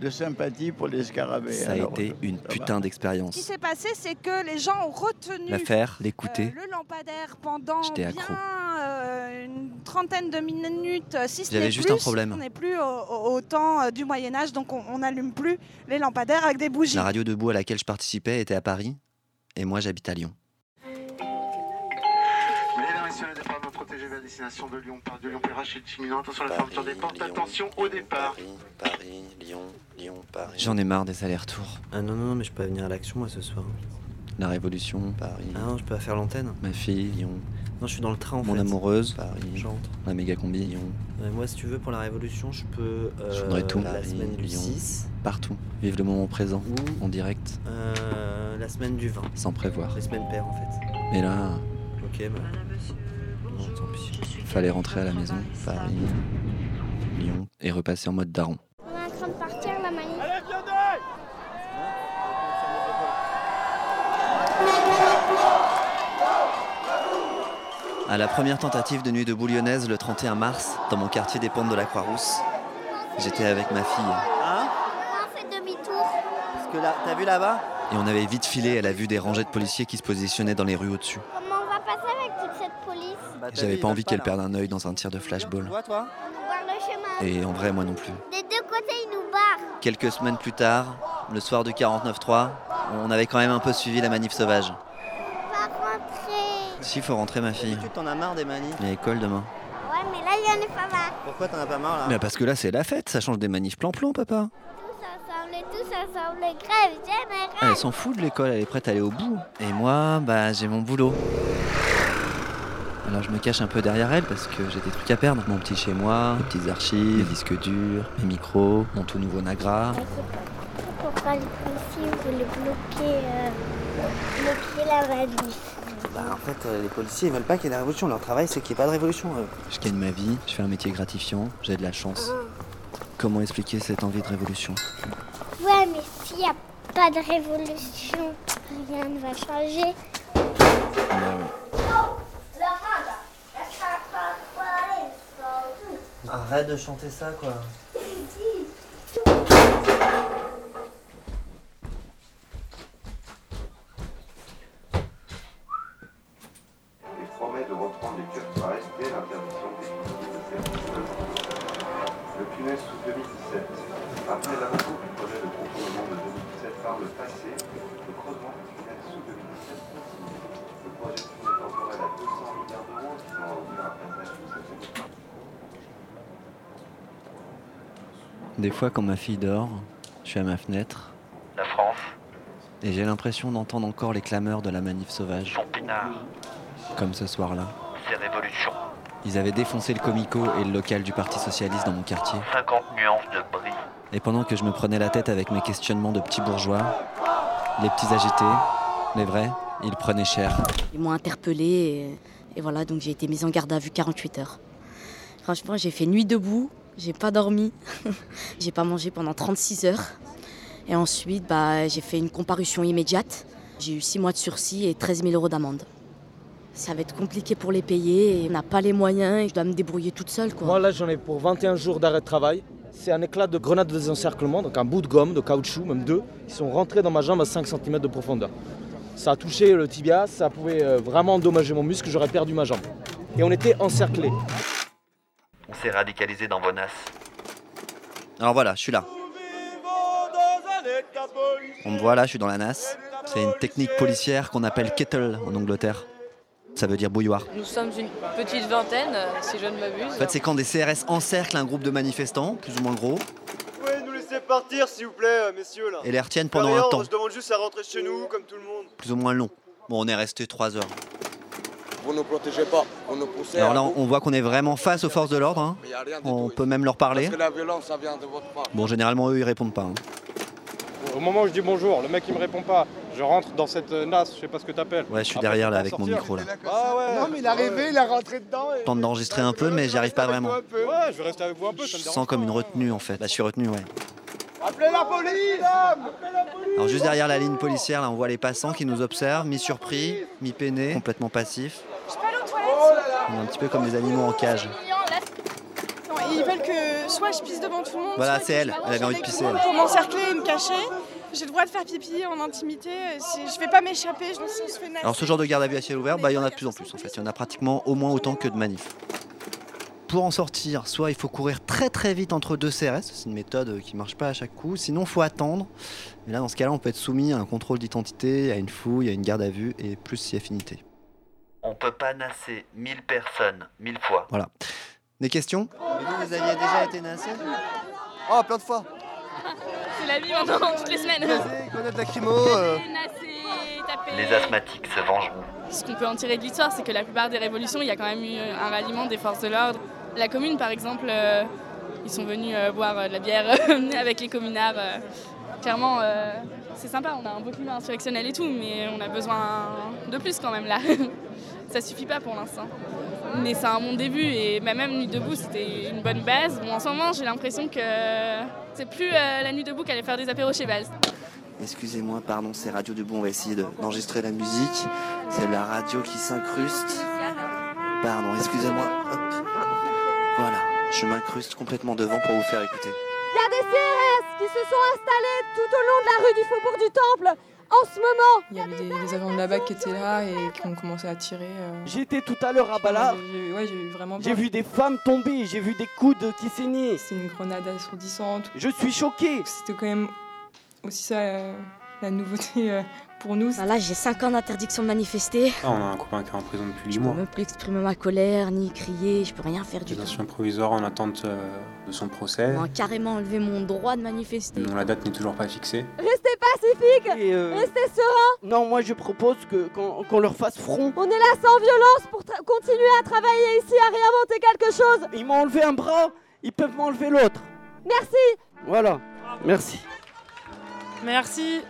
Speaker 34: de sympathie pour les scarabées.
Speaker 2: ça a
Speaker 34: alors,
Speaker 2: été une putain
Speaker 36: Ce qui
Speaker 2: d'expérience.
Speaker 36: s'est passé, c'est que les gens ont retenu
Speaker 2: L'affaire,
Speaker 36: euh,
Speaker 2: l'écouter,
Speaker 36: le lampadaire pendant
Speaker 2: J'étais
Speaker 36: bien
Speaker 2: accro.
Speaker 36: Une trentaine de minutes, euh, si ce n'est
Speaker 2: juste
Speaker 36: plus.
Speaker 2: un problème.
Speaker 36: On n'est plus au, temps euh, du Moyen Âge, donc on n'allume plus les lampadaires avec des bougies.
Speaker 2: la radio debout à laquelle je participais était à Paris, et moi j'habite à Lyon.
Speaker 21: Mesdames, Messieurs, le départ non protégé vers destination de Lyon par de Lyon Perrache. Attention à la fermeture des portes. Attention au départ.
Speaker 2: Paris, Lyon, Lyon, Paris. J'en ai marre des allers-retours.
Speaker 24: Ah non, non, non, mais je peux pas venir à l'action moi ce soir.
Speaker 2: La Révolution, Paris.
Speaker 24: Ah non, je peux pas faire l'antenne.
Speaker 2: Ma fille, Lyon.
Speaker 24: Non, je suis dans le train en
Speaker 2: Mon
Speaker 24: fait.
Speaker 2: amoureuse,
Speaker 24: Paris. J'entre.
Speaker 2: La méga combi, Lyon.
Speaker 24: Ouais, moi, si tu veux, pour la Révolution, je peux. euh,
Speaker 2: Je voudrais tout.
Speaker 24: La
Speaker 2: Paris,
Speaker 24: semaine du
Speaker 2: Lyon.
Speaker 24: 6,
Speaker 2: Partout. Vive le moment présent,
Speaker 24: Ou-
Speaker 2: en direct,
Speaker 24: euh, la semaine du 20.
Speaker 2: sans prévoir.
Speaker 24: Les semaines paires en fait.
Speaker 2: Mais là,
Speaker 24: Ok, bah. Non, tant pis.
Speaker 2: fallait rentrer à la maison, Paris, Lyon, et repasser en mode daron.
Speaker 37: On est en train de partir la manif.
Speaker 2: À la première tentative de nuit de lyonnaise le 31 mars, dans mon quartier des Pentes de la Croix-Rousse, j'étais avec ma fille.
Speaker 34: Hein
Speaker 37: On fait demi-tour.
Speaker 34: Parce que là, t'as vu là-bas?
Speaker 2: Et on avait vite filé à la vue des rangées de policiers qui se positionnaient dans les rues au-dessus.
Speaker 37: Comment on va passer avec toute cette police?
Speaker 34: Bah,
Speaker 2: J'avais pas envie qu'elle perde un œil dans un tir de flashball.
Speaker 34: Toi, toi?
Speaker 37: On nous barre le chemin.
Speaker 2: Et en vrai, moi non plus.
Speaker 37: Des deux côtés, ils nous barrent.
Speaker 2: Quelques semaines plus tard, le soir du 49-3, on avait quand même un peu suivi la manif sauvage. Si, faut rentrer, ma fille.
Speaker 34: Tu t'en as marre des manifs
Speaker 2: Il y a école demain.
Speaker 37: Ouais, mais là, il y en a pas marre.
Speaker 34: Pourquoi t'en as pas marre là?
Speaker 2: Mais parce que là, c'est la fête, ça change des manifs plan-plan, papa.
Speaker 37: Tous ensemble et tous ensemble, grève générale.
Speaker 2: Elle s'en fout de l'école, elle est prête à aller au bout. Et moi, bah, j'ai mon boulot. Alors je me cache un peu derrière elle parce que j'ai des trucs à perdre. Mon petit chez moi, mes petites archives, mes disques durs, mes micros, mon tout nouveau Nagra.
Speaker 37: Pourquoi les policiers voulaient bloquer, euh, bloquer la manif
Speaker 24: Bah, en fait, euh, les policiers ils veulent pas qu'il y ait la révolution. Leur travail, c'est qu'il n'y ait pas de révolution. eux.
Speaker 2: Je gagne ma vie, je fais un métier gratifiant, j'ai de la chance. Comment expliquer cette envie de révolution?
Speaker 37: Ouais, mais s'il n'y a pas de révolution, rien ne va changer.
Speaker 24: Arrête de chanter ça, quoi.
Speaker 2: Fois, quand ma fille dort, je suis à ma fenêtre
Speaker 4: La France,
Speaker 2: et j'ai l'impression d'entendre encore les clameurs de la manif sauvage,
Speaker 4: son pinard,
Speaker 2: comme ce soir-là.
Speaker 4: ses révolutions.
Speaker 2: Ils avaient défoncé le comico et le local du Parti Socialiste dans mon quartier.
Speaker 4: 50 nuances de bris.
Speaker 2: Et pendant que je me prenais la tête avec mes questionnements de petits bourgeois, les petits agités, les vrais, ils prenaient cher.
Speaker 38: Ils m'ont interpellé et, et voilà, donc j'ai été mise en garde à vue 48 heures. Franchement, j'ai fait nuit debout, j'ai pas dormi, j'ai pas mangé pendant 36 heures. Et ensuite, bah, j'ai fait une comparution immédiate. J'ai eu 6 mois de sursis et 13 000 euros d'amende. Ça va être compliqué pour les payer on n'a pas les moyens et je dois me débrouiller toute seule. Quoi.
Speaker 16: Moi là j'en ai pour 21 jours d'arrêt de travail. C'est un éclat de grenade de désencerclement, donc un bout de gomme, de caoutchouc, même deux. Ils sont rentrés dans ma jambe à 5 cm de profondeur. Ça a touché le tibia, ça pouvait euh, vraiment endommager mon muscle, j'aurais perdu ma jambe. Et on était encerclés.
Speaker 4: On s'est radicalisé dans Bonas.
Speaker 2: Alors voilà, je suis là. On me voit là, je suis dans la NAS. C'est une technique policière qu'on appelle kettle en Angleterre. Ça veut dire bouilloire.
Speaker 7: Nous sommes une petite vingtaine, euh, si je ne m'abuse.
Speaker 2: En fait, c'est quand des CRS encerclent un groupe de manifestants, plus ou moins gros,
Speaker 39: Vous pouvez nous laisser partir, s'il vous plaît, euh, messieurs, là.
Speaker 2: et les retiennent pendant
Speaker 39: rien,
Speaker 2: un temps,
Speaker 39: On se demande juste à rentrer chez nous, comme tout le monde.
Speaker 2: plus ou moins long. Bon, on est resté trois heures.
Speaker 39: Vous ne protégez pas, vous nous poussez.
Speaker 2: Alors là, on voit qu'on est vraiment face aux forces de l'ordre. hein.
Speaker 39: A
Speaker 2: On
Speaker 39: tout
Speaker 2: peut même leur parler.
Speaker 39: Parce que la violence, ça vient de votre part.
Speaker 2: Bon, généralement, eux, ils répondent pas. hein.
Speaker 40: Au moment où je dis bonjour, le mec il me répond pas. Je rentre dans cette euh, NAS, je sais pas ce que t'appelles.
Speaker 2: Ouais, je suis
Speaker 40: Après,
Speaker 2: derrière là avec mon micro là.
Speaker 40: Ah ouais.
Speaker 39: Non, mais il est arrivé, il est rentré dedans.
Speaker 2: Je tente d'enregistrer un peu, mais j'y arrive pas vraiment.
Speaker 40: Ouais, je vais rester avec vous un peu, ça
Speaker 2: Je
Speaker 40: me
Speaker 2: sens comme une retenue en fait. Là, je suis retenu, ouais.
Speaker 39: Appelez la police Appelez la police
Speaker 2: Alors juste derrière la ligne policière, là, on voit les passants qui nous observent, mi-surpris, mi-peinés, complètement passifs.
Speaker 41: Je peux aller aux toilettes
Speaker 2: On est un petit peu comme des animaux en cage.
Speaker 41: Ils veulent que soit je pisse devant tout le monde.
Speaker 2: Voilà, c'est elle. Elle avait envie de pisser.
Speaker 41: Pour m'encercler et me cacher. J'ai le droit de faire pipi en intimité. Je vais pas m'échapper, je fais naze.
Speaker 2: Alors ce genre de garde à vue à ciel ouvert, bah, il y en a de plus en plus en fait. Il y en a pratiquement au moins autant que de manifs. Pour en sortir, soit il faut courir très très vite entre deux CRS, c'est une méthode qui marche pas à chaque coup, sinon il faut attendre. Et là dans ce cas-là, on peut être soumis à un contrôle d'identité, à une fouille, à une garde à vue et plus si affinité.
Speaker 4: On peut pas nasser 1000 personnes, 1000 fois.
Speaker 2: Voilà. Des questions?
Speaker 8: Vous, vous aviez déjà été nassé? Oh, plein de fois
Speaker 26: C'est la vie maintenant, toutes les semaines.
Speaker 8: Grenade lacrymo, euh,
Speaker 4: Les asthmatiques se vengeront.
Speaker 26: Ce qu'on peut en tirer de l'histoire, c'est que la plupart des révolutions, il y a quand même eu un ralliement des forces de l'ordre. La commune, par exemple, euh, ils sont venus euh, boire euh, de la bière avec les communards. euh. Clairement, euh, c'est sympa, on a un beau climat insurrectionnel et tout, mais on a besoin de plus quand même là. Ça suffit pas pour l'instant. Mais c'est un bon début et bah, même Nuit debout, c'était une bonne base. Bon, en ce moment, j'ai l'impression que c'est plus euh, la Nuit debout qu'aller faire des apéros chez Valls.
Speaker 2: Excusez-moi, pardon, c'est Radio Debout, on va essayer de- d'enregistrer la musique. C'est la radio qui s'incruste. Pardon, excusez-moi. Voilà, je m'incruste complètement devant pour vous faire écouter.
Speaker 11: Il y a des CRS qui se sont installés tout au long de la rue du Faubourg du Temple en ce moment.
Speaker 12: Il y avait des, des agents de la BAC qui étaient là et qui ont commencé à tirer. euh.
Speaker 24: J'étais tout à l'heure à Bala.
Speaker 12: J'ai- Ouais, j'ai eu vraiment
Speaker 24: J'ai
Speaker 12: peur.
Speaker 24: vu des femmes tomber, j'ai vu des coudes qui saignaient.
Speaker 12: C'est une grenade assourdissante.
Speaker 24: Je suis choqué.
Speaker 12: C'était quand même aussi ça euh, la nouveauté euh, pour nous.
Speaker 38: Bah là, j'ai 5 ans d'interdiction de manifester.
Speaker 13: Ah, on a un copain qui est en prison depuis 8
Speaker 38: Je peux
Speaker 13: mois.
Speaker 38: même plus exprimer ma colère, ni crier, je peux rien faire du tout.
Speaker 13: Détention provisoire en attente euh, de son procès.
Speaker 38: On m'a carrément enlevé mon droit de manifester.
Speaker 13: dont la date n'est toujours pas fixée.
Speaker 11: Restez pacifiques,
Speaker 24: Et, euh,
Speaker 11: restez sereins.
Speaker 24: Non, moi je propose que qu'on qu'on leur fasse front.
Speaker 11: On est là sans violence pour continuer à travailler ici, à réinventer quelque chose.
Speaker 24: Ils m'ont enlevé un bras, ils peuvent m'enlever l'autre.
Speaker 11: Merci.
Speaker 24: Voilà, merci.
Speaker 42: Merci.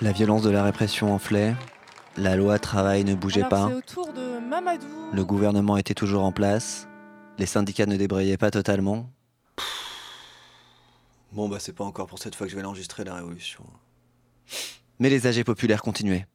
Speaker 2: La violence de la répression enflait. La loi travail ne bougeait
Speaker 42: Alors,
Speaker 2: pas.
Speaker 42: De Mamadou.
Speaker 2: Le gouvernement était toujours en place. Les syndicats ne débrayaient pas totalement. Bon, bah, c'est pas encore pour cette fois que je vais l'enregistrer, la révolution. Mais les âgés populaires continuaient.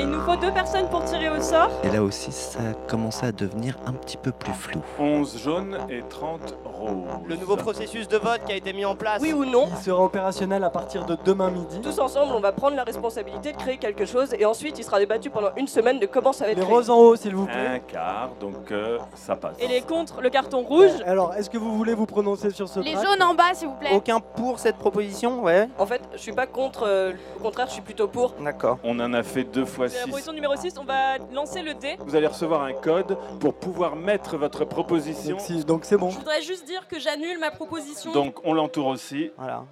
Speaker 22: Il nous faut deux personnes pour tirer au sort.
Speaker 2: Et là aussi, ça a commencé à devenir un petit peu plus flou.
Speaker 43: 11 jaunes et 30 roses.
Speaker 24: Le nouveau processus de vote qui a été mis en place.
Speaker 22: Oui ou non
Speaker 16: Il sera opérationnel à partir de demain midi.
Speaker 22: Tous ensemble, on va prendre la responsabilité de créer quelque chose et ensuite il sera débattu pendant une semaine de comment ça va être
Speaker 16: Les
Speaker 22: créé.
Speaker 16: roses en haut, s'il vous plaît.
Speaker 43: Un quart, donc euh, ça passe.
Speaker 22: Et les contre, le carton rouge.
Speaker 16: Alors, est-ce que vous voulez vous prononcer sur ce
Speaker 26: Les
Speaker 16: tract
Speaker 26: jaunes en bas, s'il vous plaît.
Speaker 24: Aucun pour cette proposition, ouais.
Speaker 22: En fait, je suis pas contre, euh, au contraire, je suis plutôt pour.
Speaker 24: D'accord.
Speaker 43: On en a fait deux fois 6.
Speaker 22: proposition numéro 6, on va lancer le dé.
Speaker 43: Vous allez recevoir un code pour pouvoir mettre votre proposition.
Speaker 16: Donc, c'est bon.
Speaker 22: Je voudrais juste dire que j'annule ma proposition.
Speaker 43: Donc on l'entoure aussi.
Speaker 24: Voilà.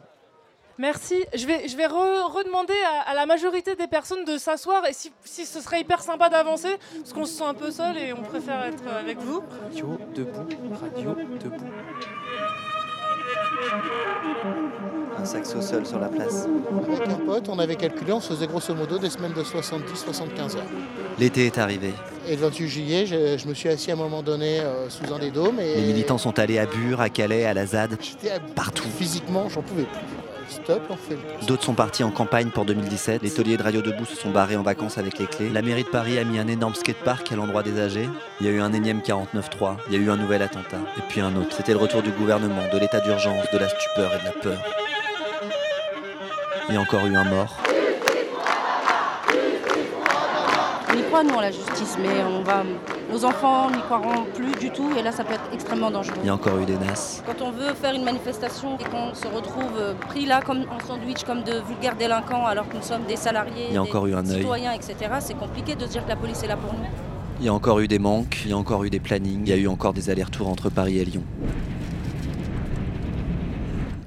Speaker 42: Merci. Je vais, je vais re- redemander à, à la majorité des personnes de s'asseoir et si, si ce serait hyper sympa d'avancer, parce qu'on se sent un peu seul et on préfère être avec vous.
Speaker 16: Radio debout, radio debout.
Speaker 8: Un saxo seul sur la place.
Speaker 44: Avec un pote, on avait calculé, on se faisait grosso modo des semaines de 70-75 heures.
Speaker 2: L'été est arrivé.
Speaker 44: Et le 28 juillet, je, je me suis assis à un moment donné euh, sous un des dômes et
Speaker 2: Les militants sont allés à Bure, à Calais, à la ZAD.
Speaker 44: j'étais à-
Speaker 2: Partout.
Speaker 44: Physiquement, j'en pouvais plus. Stop, on fait le tour.
Speaker 2: D'autres sont partis en campagne pour 2017. Les tauliers de Radio Debout se sont barrés en vacances avec les clés. La mairie de Paris a mis un énorme skatepark à l'endroit des âgés. Il y a eu un énième 49-3. Il y a eu un nouvel attentat. Et puis un autre. C'était le retour du gouvernement, de l'état d'urgence, de la stupeur et de la peur. Il y a encore eu un mort.
Speaker 45: On y croit, nous, en la justice, mais on va... nos enfants n'y croiront plus du tout, et là, ça peut être extrêmement dangereux.
Speaker 2: Il y a encore eu des nasses.
Speaker 45: Quand on veut faire une manifestation et qu'on se retrouve euh, pris là comme en sandwich, comme de vulgaires délinquants, alors que nous sommes des salariés,
Speaker 2: Il y a
Speaker 45: des
Speaker 2: encore eu un œil.
Speaker 45: citoyens, etc., c'est compliqué de se dire que la police est là pour nous.
Speaker 2: Il y a encore eu des manques. Il y a encore eu des plannings. Il y a eu encore des allers-retours entre Paris et Lyon.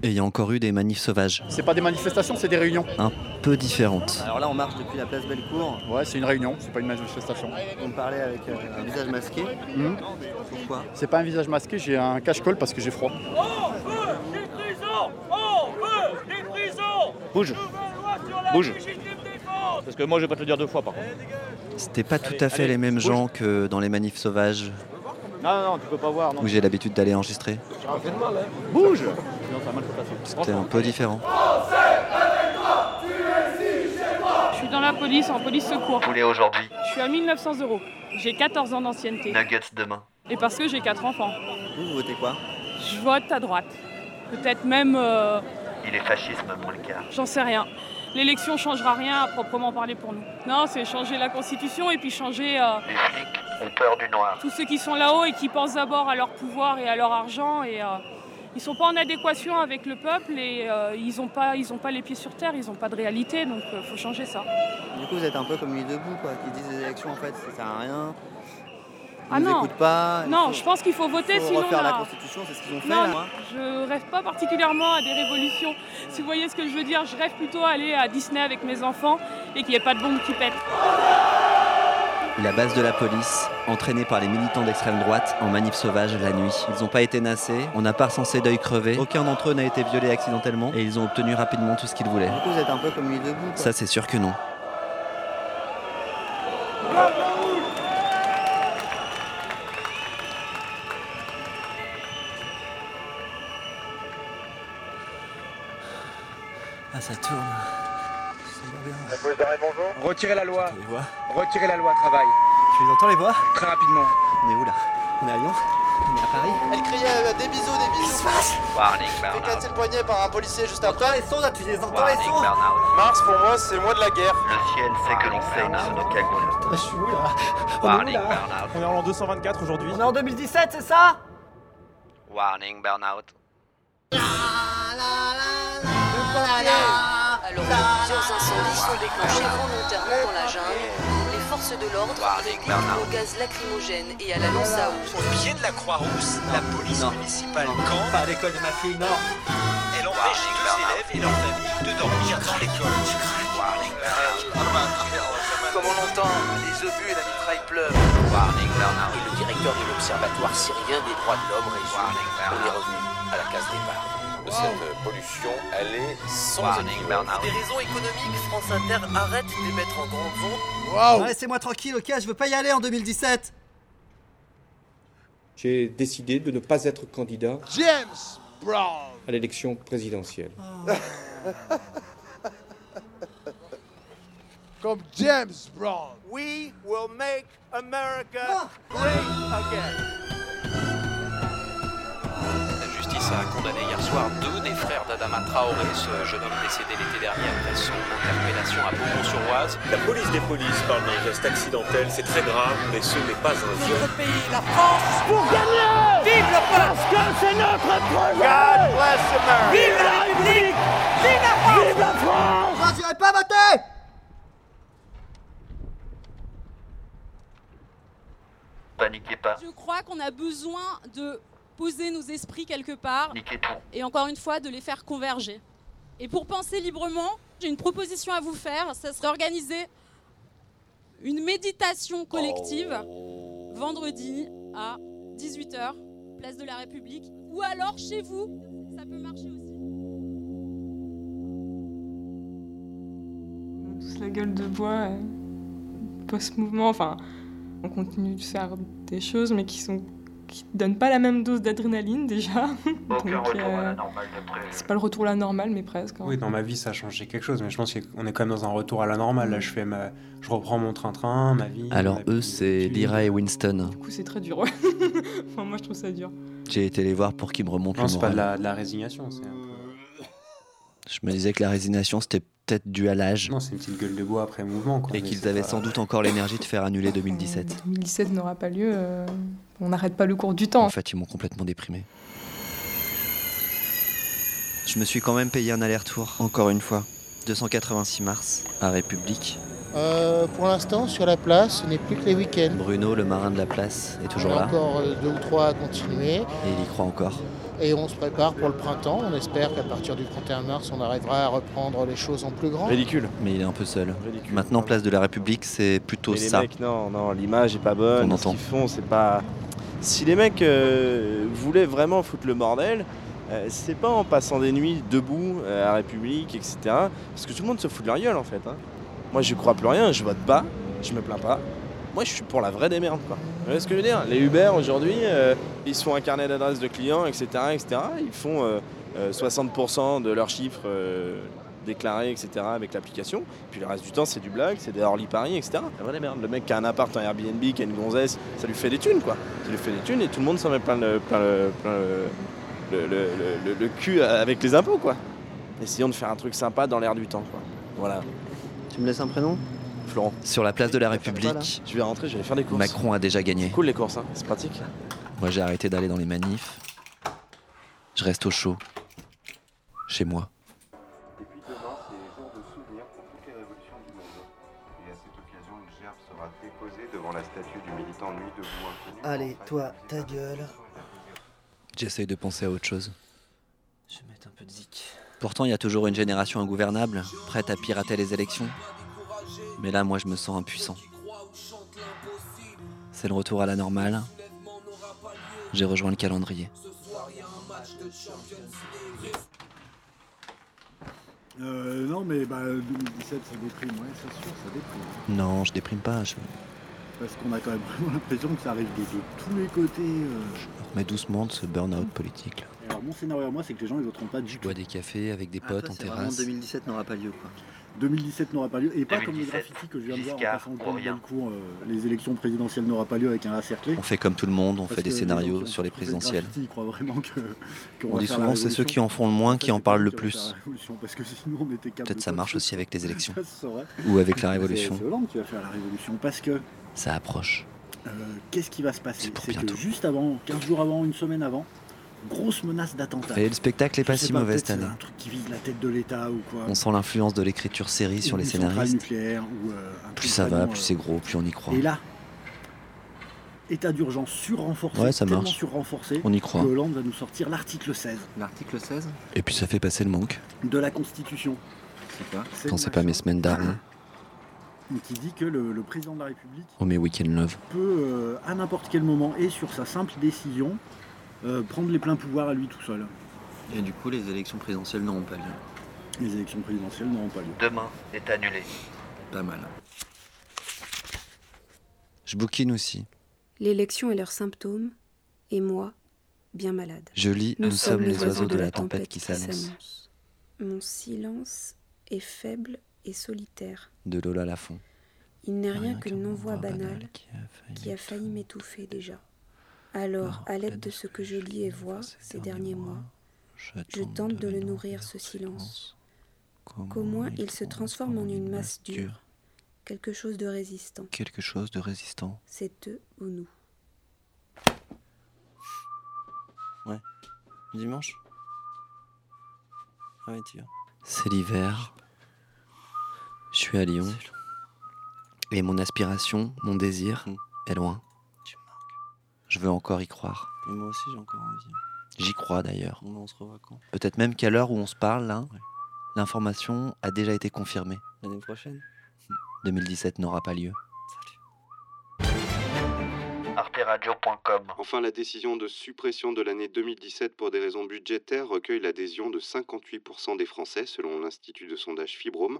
Speaker 2: Et il y a encore eu des manifs sauvages.
Speaker 3: C'est pas des manifestations, c'est des réunions.
Speaker 2: Un peu différentes.
Speaker 8: Alors là, on marche depuis la place Bellecour.
Speaker 3: Ouais, c'est une réunion, c'est pas une manifestation.
Speaker 8: On parlait avec euh, un visage masqué.
Speaker 3: Hmm.
Speaker 8: Pourquoi?
Speaker 3: C'est pas un visage masqué, j'ai un cache-col parce que j'ai froid.
Speaker 24: Bouge Bouge Parce que moi je vais pas te le dire deux fois par contre.
Speaker 2: C'était pas tout à fait les mêmes gens que dans les manifs sauvages
Speaker 24: Non, non, tu peux pas voir. Non.
Speaker 2: où j'ai l'habitude d'aller enregistrer.
Speaker 24: Bouge Sinon ça a mal se passer.
Speaker 2: C'était un peu différent.
Speaker 22: Je suis dans la police, en police secours.
Speaker 4: Poulet aujourd'hui.
Speaker 22: Je suis à 1900 euros. J'ai 14 ans d'ancienneté.
Speaker 4: Nuggets demain.
Speaker 22: Et parce que j'ai 4 enfants.
Speaker 8: Vous, vous votez quoi?
Speaker 22: Je vote à droite. Peut-être même, euh,
Speaker 4: Il est fascisme moins le quart.
Speaker 22: j'en sais rien. L'élection changera rien à proprement parler pour nous. Non, c'est changer la constitution et puis changer euh,
Speaker 4: Les flics ont peur du noir.
Speaker 22: tous ceux qui sont là-haut et qui pensent d'abord à leur pouvoir et à leur argent et euh, ils sont pas en adéquation avec le peuple et euh, ils n'ont pas, ils ont pas les pieds sur terre, ils n'ont pas de réalité, donc il faut changer ça.
Speaker 8: Du coup, vous êtes un peu comme Nuit debout, quoi, qui disent les élections, en fait, ça sert à rien.
Speaker 22: Ah
Speaker 8: Ils nous
Speaker 22: non.
Speaker 8: écoutent pas.
Speaker 22: Non,
Speaker 8: faut-
Speaker 22: je pense qu'il faut voter,
Speaker 8: faut
Speaker 22: sinon
Speaker 8: refaire la
Speaker 22: là-
Speaker 8: Constitution, c'est ce qu'ils ont fait.
Speaker 22: Non,
Speaker 8: là, moi.
Speaker 22: je rêve pas particulièrement à des révolutions. Si vous voyez ce que je veux dire, je rêve plutôt à aller à Disney avec mes enfants et qu'il n'y ait pas de bombe qui pète.
Speaker 2: La base de la police, entraînée par les militants d'extrême droite en manif sauvage la nuit. Ils n'ont pas été nassés, on n'a pas recensé d'œil crevé, aucun d'entre eux n'a été violé accidentellement et ils ont obtenu rapidement tout ce qu'ils voulaient.
Speaker 8: Du coup, vous êtes un peu comme Nuit debout. quoi.
Speaker 2: Ça c'est sûr que non. Ah ça tourne.
Speaker 43: Retirez la loi. Retirez la loi travail.
Speaker 2: Tu les entends les voix?
Speaker 43: Très rapidement.
Speaker 2: On est où là? On est à Lyon? On est à Paris?
Speaker 8: Elle criait euh, des bisous, des bisous.
Speaker 4: Warning
Speaker 8: Fait
Speaker 4: burnout.
Speaker 8: casser le poignet par un policier juste après.
Speaker 2: les sons là, tu les entends
Speaker 4: Warning burnout.
Speaker 43: Mars pour moi c'est le mois de la guerre.
Speaker 4: Le ciel sait que l'on saigne sous nos cagoules.
Speaker 30: Je suis où là?
Speaker 4: Warning burnout.
Speaker 46: On est en l'an 224 aujourd'hui.
Speaker 30: On est en 2017, c'est ça?
Speaker 4: Warning burnout.
Speaker 7: Alors plusieurs incendies sont déclenchés volontairement dans la jungle, les forces de l'ordre au gaz lacrymogène et à la lance à eau.
Speaker 43: Au pied de la Croix-Rousse, la police municipale campe.
Speaker 2: Pas à l'école de ma fille, non.
Speaker 43: Elle empêche les deux élèves et leurs familles de dormir dans l'école. Comme on l'entend, les et la mitraille pleuvent.
Speaker 4: Warning burnout.
Speaker 43: Et le directeur de l'Observatoire syrien des droits de l'homme résume On est revenu à la case départ.
Speaker 39: Cette pollution, elle est sans
Speaker 4: Warning
Speaker 39: équivoque.
Speaker 4: burnout.
Speaker 7: Des raisons économiques, France Inter arrête d'émettre en grandes ondes.
Speaker 2: Laissez-moi tranquille, ok Je veux pas y aller en 2017
Speaker 30: J'ai décidé de ne pas être candidat
Speaker 43: James Brown.
Speaker 30: à l'élection présidentielle.
Speaker 43: Comme James Brown. We will make America great again.
Speaker 47: La justice a condamné hier soir deux des frères d'Adama Traoré, ce jeune homme décédé l'été dernier après son interpellation à Beaumont-sur-Oise.
Speaker 48: La police des polices parle d'un geste accidentel, c'est très grave, mais ce n'est pas un viol.
Speaker 43: pays, la France, pour gagner. Vive le peuple. Parce que c'est notre projet. God bless America. Vive la République. Vive la France. Vive la France.
Speaker 2: Moi, j'irai pas voter
Speaker 4: Paniquez pas.
Speaker 48: Je crois qu'on a besoin de poser nos esprits quelque part
Speaker 4: Niquez tout.
Speaker 48: et encore une fois de les faire converger. Et pour penser librement, j'ai une proposition à vous faire, ça serait organiser une méditation collective vendredi à 18h, place de la République, ou alors chez vous, Ça peut marcher aussi.
Speaker 49: tous la gueule de bois euh, post-mouvement. Enfin, on continue de faire des choses, mais qui sont qui donnent pas la même dose d'adrénaline déjà. Donc, euh, c'est pas le retour à la normale, mais presque. hein.
Speaker 50: Oui, dans ma vie, ça a changé quelque chose, mais je pense qu'on est quand même dans un retour à la normale. Là, je, fais ma... je reprends mon train-train, ma vie.
Speaker 2: Alors
Speaker 50: ma
Speaker 2: eux, c'est Lyra et Winston.
Speaker 49: Du coup, c'est très dur. enfin, moi, je trouve ça dur.
Speaker 2: J'ai été les voir pour qu'ils me remontent
Speaker 50: Non,
Speaker 2: le
Speaker 50: c'est pas
Speaker 2: moral.
Speaker 50: de la, de la résignation, c'est un peu-
Speaker 2: Je me disais que la résignation, c'était peut-être dû à l'âge.
Speaker 50: Non, c'est une petite gueule de bois après mouvement. Quoi,
Speaker 2: Et qu'ils avaient
Speaker 50: pas-
Speaker 2: sans doute encore l'énergie de faire annuler 2017.
Speaker 49: 2017 n'aura pas lieu. euh, on n'arrête pas le cours du temps.
Speaker 2: En fait, ils m'ont complètement déprimé. Je me suis quand même payé un aller-retour, encore une fois. 286 mars, à République.
Speaker 44: Euh, pour l'instant, sur la place, ce n'est plus que les week-ends.
Speaker 2: Bruno, le marin de la place, est
Speaker 44: Il y
Speaker 2: toujours
Speaker 44: en a
Speaker 2: là.
Speaker 44: encore euh, deux ou trois à continuer.
Speaker 2: Et il y croit encore.
Speaker 44: Et on se prépare pour le printemps. On espère qu'à partir du 31 mars, on arrivera à reprendre les choses en plus grand.
Speaker 2: Ridicule. Mais il est un peu seul. Maintenant, place de la République, c'est plutôt
Speaker 51: Mais les
Speaker 2: ça.
Speaker 51: mecs, non, non, l'image est pas bonne.
Speaker 2: Qu'on
Speaker 51: Ce qu'ils font, c'est pas. Si les mecs euh, voulaient vraiment foutre le bordel, euh, c'est pas en passant des nuits debout euh, à la République, etc. Parce que tout le monde se fout de leur gueule en fait. hein. Moi, je crois plus rien, je vote pas, je me plains pas. Moi, je suis pour la vraie démerde, quoi. Vous voyez ce que je veux dire? Les Uber aujourd'hui, euh, ils se font un carnet d'adresses de clients, etc., etc. Ils font euh, euh, 60% de leurs chiffres euh, déclarés, etc., avec l'application. Puis le reste du temps, c'est du blague, c'est des Orly Paris, etc. La vraie démerde. Le mec qui a un appart en Airbnb, qui a une gonzesse, ça lui fait des thunes, quoi. Ça lui fait des thunes et tout le monde s'en met plein le, plein le, plein le, le, le- le- le cul avec les impôts, quoi. Essayons de faire un truc sympa dans l'air du temps, quoi. Voilà.
Speaker 3: Tu me laisses un prénom
Speaker 51: Florent.
Speaker 2: Sur la place de la. République,
Speaker 51: Je vais rentrer, je vais faire des courses.
Speaker 2: Macron a déjà gagné.
Speaker 51: Cool les courses, hein. c'est pratique.
Speaker 2: Moi, j'ai arrêté d'aller dans les manifs. Je reste au chaud. Chez moi.
Speaker 52: Et puis demain, c'est jour de souvenir pour toutes les révolutions du monde. Et à cette occasion, une gerbe sera déposée devant la statue du militant Nuit debout inconnu.
Speaker 2: Allez, toi, ta gueule. J'essaye de penser à autre chose.
Speaker 3: Je vais mettre un peu de zik.
Speaker 2: Pourtant, il y a toujours une génération ingouvernable, prête à pirater les élections. Mais là, moi, je me sens impuissant. C'est le retour à la normale. J'ai rejoint le calendrier.
Speaker 53: Euh, non, mais bah, 2017, ça déprime, ouais, c'est sûr, ça déprime.
Speaker 2: Non, je déprime pas. Je
Speaker 53: Parce qu'on a quand même vraiment l'impression que ça arrive de, de tous les côtés. euh.
Speaker 2: me remets doucement de ce burn-out politique. là.
Speaker 53: Alors, mon scénario à moi, c'est que les gens, ils voteront pas du tout.
Speaker 2: bois des cafés avec des
Speaker 3: Ah,
Speaker 2: potes
Speaker 3: toi,
Speaker 2: en terrasse.
Speaker 3: 2017 n'aura pas lieu, quoi.
Speaker 53: 2017 n'aura pas lieu. Et pas comme le
Speaker 4: 2017,
Speaker 53: graffiti que je viens de voir en passant le. Bellecour, euh, les élections présidentielles n'aura pas lieu avec un A cerclé.
Speaker 2: On fait comme tout le monde, on
Speaker 53: Parce
Speaker 2: fait des scénarios sur les présidentielles.
Speaker 53: graffiti, Ils croient vraiment que. qu'on
Speaker 2: On dit souvent c'est ceux qui en font le moins
Speaker 53: En
Speaker 2: qui en parlent le plus. Peut-être ça marche aussi avec les élections. Ou avec la révolution.
Speaker 53: C'est Hollande qui va faire la révolution parce que
Speaker 2: Ça approche.
Speaker 53: euh, qu'est-ce qui va se passer?
Speaker 2: Pour
Speaker 53: C'est que juste avant, 15 jours avant, une semaine avant, grosse menace d'attentat.
Speaker 2: Et le spectacle est
Speaker 53: Je
Speaker 2: pas si mauvais cette année.
Speaker 53: un truc qui vise la tête de l'État ou quoi.
Speaker 2: On sent l'influence de l'écriture série sur les scénaristes.
Speaker 53: nucléaire ou, euh, un
Speaker 2: Plus ça va, plus
Speaker 53: euh,
Speaker 2: c'est gros, plus on y croit.
Speaker 53: Et là, état d'urgence surrenforcé,
Speaker 2: Ouais, ça
Speaker 53: tellement
Speaker 2: marche.
Speaker 53: surrenforcé,
Speaker 2: On y croit.
Speaker 53: que Hollande va nous sortir l'article 16
Speaker 3: L'article 16
Speaker 2: Et puis ça fait passer le manque.
Speaker 53: de la Constitution.
Speaker 3: C'est
Speaker 2: Quand c'est pas mes semaines d'armes.
Speaker 53: Qui dit que le, le président de la République
Speaker 2: Oh mes week-end love.
Speaker 53: peut, euh, à n'importe quel moment et sur sa simple décision, euh, prendre les pleins pouvoirs à lui tout seul.
Speaker 3: Et du coup, les élections présidentielles n'auront pas lieu.
Speaker 53: Les élections présidentielles n'auront pas lieu.
Speaker 4: Demain est annulé.
Speaker 3: Pas mal.
Speaker 2: Je bouquine aussi.
Speaker 54: L'élection est leur symptôme, et moi, bien malade.
Speaker 2: Je lis Nous, sommes les oiseaux de la tempête qui s'annonce.
Speaker 54: Mon silence est faible et solitaire.
Speaker 2: De Lola Lafont.
Speaker 54: Il n'est rien que non-voix banale qui a failli m'étouffer déjà. Alors, à l'aide de ce que je lis et vois ces derniers mois, je tente de le nourrir ce silence. Qu'au moins il se transforme en une masse dure, quelque chose de résistant.
Speaker 2: Quelque chose de résistant.
Speaker 54: C'est eux ou nous.
Speaker 2: Ouais. Dimanche? Ah ouais, tu viens. C'est l'hiver. Je suis à Lyon. Et mon aspiration, mon désir, est loin. Je veux encore y croire. moi aussi, j'ai encore envie. J'y crois d'ailleurs. On se revoit quand? Peut-être même qu'à l'heure où on se parle, là, l'information a déjà été confirmée. L'année prochaine? 2017 n'aura pas lieu.
Speaker 52: Enfin, la décision de suppression de l'année 2017 pour des raisons budgétaires recueille l'adhésion de 58% des Français, selon l'Institut de sondage Fibrome.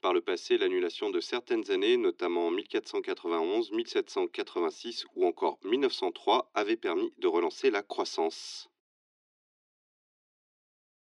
Speaker 52: Par le passé, l'annulation de certaines années, notamment 1491, 1786 ou encore 1903, avait permis de relancer la croissance.